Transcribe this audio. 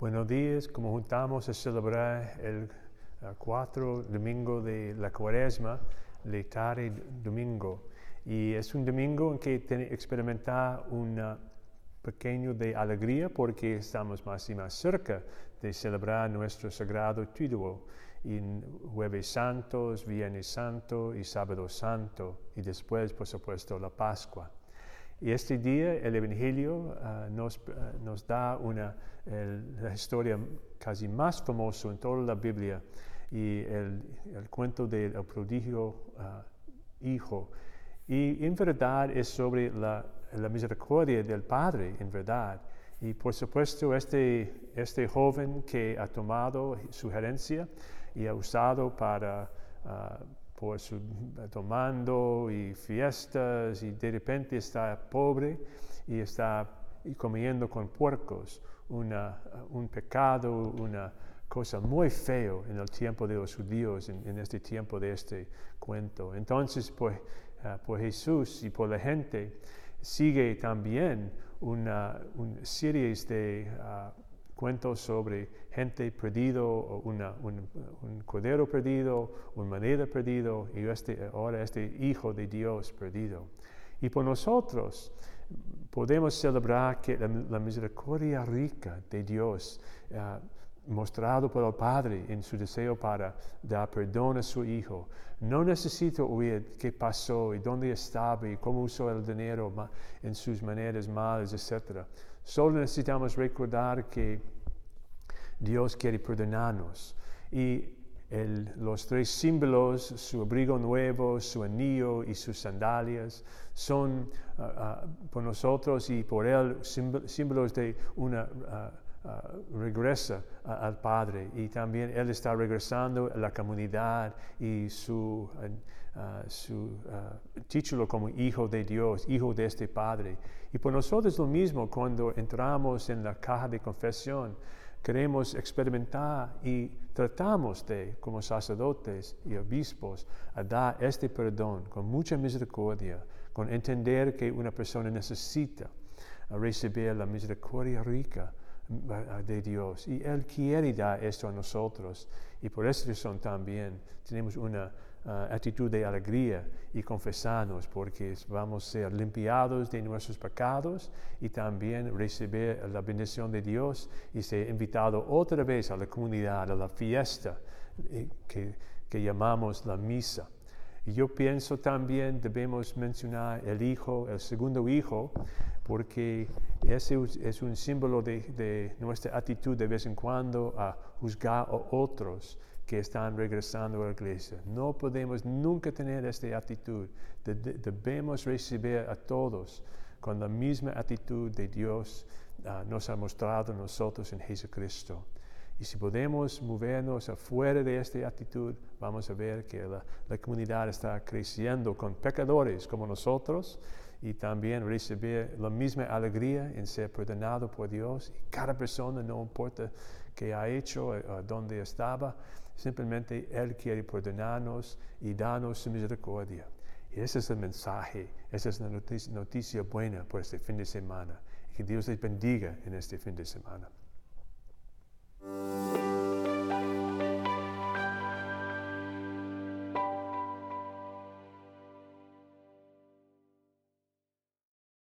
Buenos días, como juntamos a celebrar el uh, cuatro domingo de la cuaresma, letare domingo. Y es un domingo en que experimentar un pequeño de alegría porque estamos más y más cerca de celebrar nuestro sagrado triduo en jueves santos, viernes santo y sábado santo y después por supuesto la Pascua. Y este día el Evangelio ah, nos, ah, nos, da una, la historia casi más famosa en toda la Biblia y el, el cuento del prodigio ah, hijo. Y en verdad es sobre la, la, misericordia del Padre, en verdad. Y por supuesto este, este joven que ha tomado su herencia y ha usado para su tomando y fiestas y de repente está pobre y está comiendo con puercos, una, un pecado, una cosa muy feo en el tiempo de los judíos, en, este tiempo de este cuento. Entonces, pues, uh, por Jesús y por la gente, sigue también una, una serie de uh, cuentos sobre gente perdido, una, un, un, cordero perdido, un moneda perdido, y este, ahora este Hijo de Dios perdido. Y por nosotros podemos celebrar que la, misericordia rica de Dios, uh, mostrado por el Padre en su deseo para dar perdón a su Hijo, no necesito oír qué pasó y dónde estaba y cómo usó el dinero en sus maneras malas, etc. Solo necesitamos recordar que Dios quiere perdonarnos. Y los tres símbolos, su abrigo nuevo, su anillo y sus sandalias, son ah, ah, por nosotros y por Él símbolos de una uh, regresa al Padre. Y también Él está regresando a la comunidad y su, su título como Hijo de Dios, Hijo de este Padre. Y por nosotros lo mismo cuando entramos en la caja de confesión. Queremos experimentar y tratamos de, como sacerdotes y obispos, dar este perdón con mucha misericordia, con entender que una persona necesita recibir la misericordia rica de Dios. Y Él quiere dar esto a nosotros. Y por esa razón también tenemos una Ah, actitud de alegría y confesarnos porque vamos a ser limpiados de nuestros pecados y también recibir la bendición de Dios y ser invitado otra vez a la comunidad, a la fiesta eh, que, que llamamos la misa. Y yo pienso también debemos mencionar el hijo, el segundo hijo, porque ese es un símbolo de, nuestra actitud de vez en cuando a juzgar a otros que están regresando a la iglesia. No podemos nunca tener esta actitud. debemos recibir a todos con la misma actitud de Dios uh, nos ha mostrado nosotros en Jesucristo. Y si podemos movernos afuera de esta actitud, vamos a ver que la, comunidad está creciendo con pecadores como nosotros y también recibir la misma alegría en ser perdonado por Dios. Y cada persona, no importa qué ha hecho, eh, dónde estaba, simplemente Él quiere perdonarnos y darnos su misericordia. Y ese es el mensaje, esa es la noticia, noticia buena por este fin de semana. Que Dios les bendiga en este fin de semana. thank you